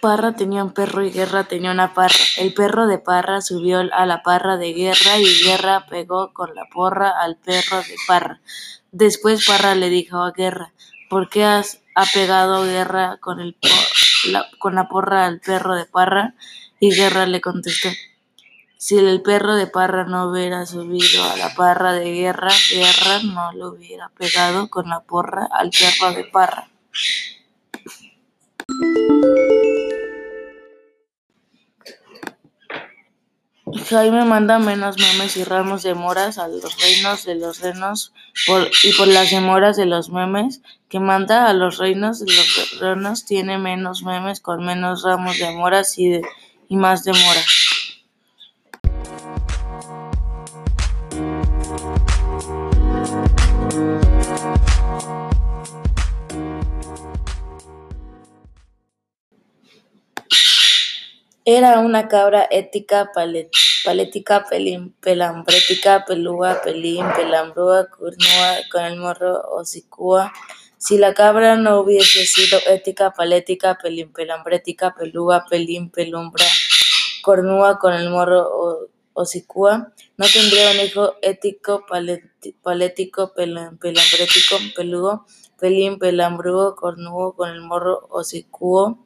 Parra tenía un perro y Guerra tenía una parra. El perro de Parra subió a la parra de Guerra y Guerra pegó con la porra al perro de Parra. Después Parra le dijo a Guerra, ¿por qué has ha pegado Guerra con, la, con la porra al perro de Parra? Y Guerra le contestó, si el perro de Parra no hubiera subido a la parra de Guerra, Guerra no le hubiera pegado con la porra al perro de Parra. Jaime manda menos memes y ramos de moras a los reinos de los renos y por las demoras de los memes que manda a los reinos de los renos tiene menos memes con menos ramos de moras y, y más demoras. Era una cabra ética, palética, pelambrética, pelúa, pelín, pelambrúa, cornúa, con el morro hocicúa. Si la cabra no hubiese sido ética, palética, pelambrética, pelúa, pelín, pelumbra, cornúa, con el morro hocicúa, no tendría un hijo ético, palético, pelambrético, peludo, pelín, pelambrúo, cornudo, con el morro hocicuo.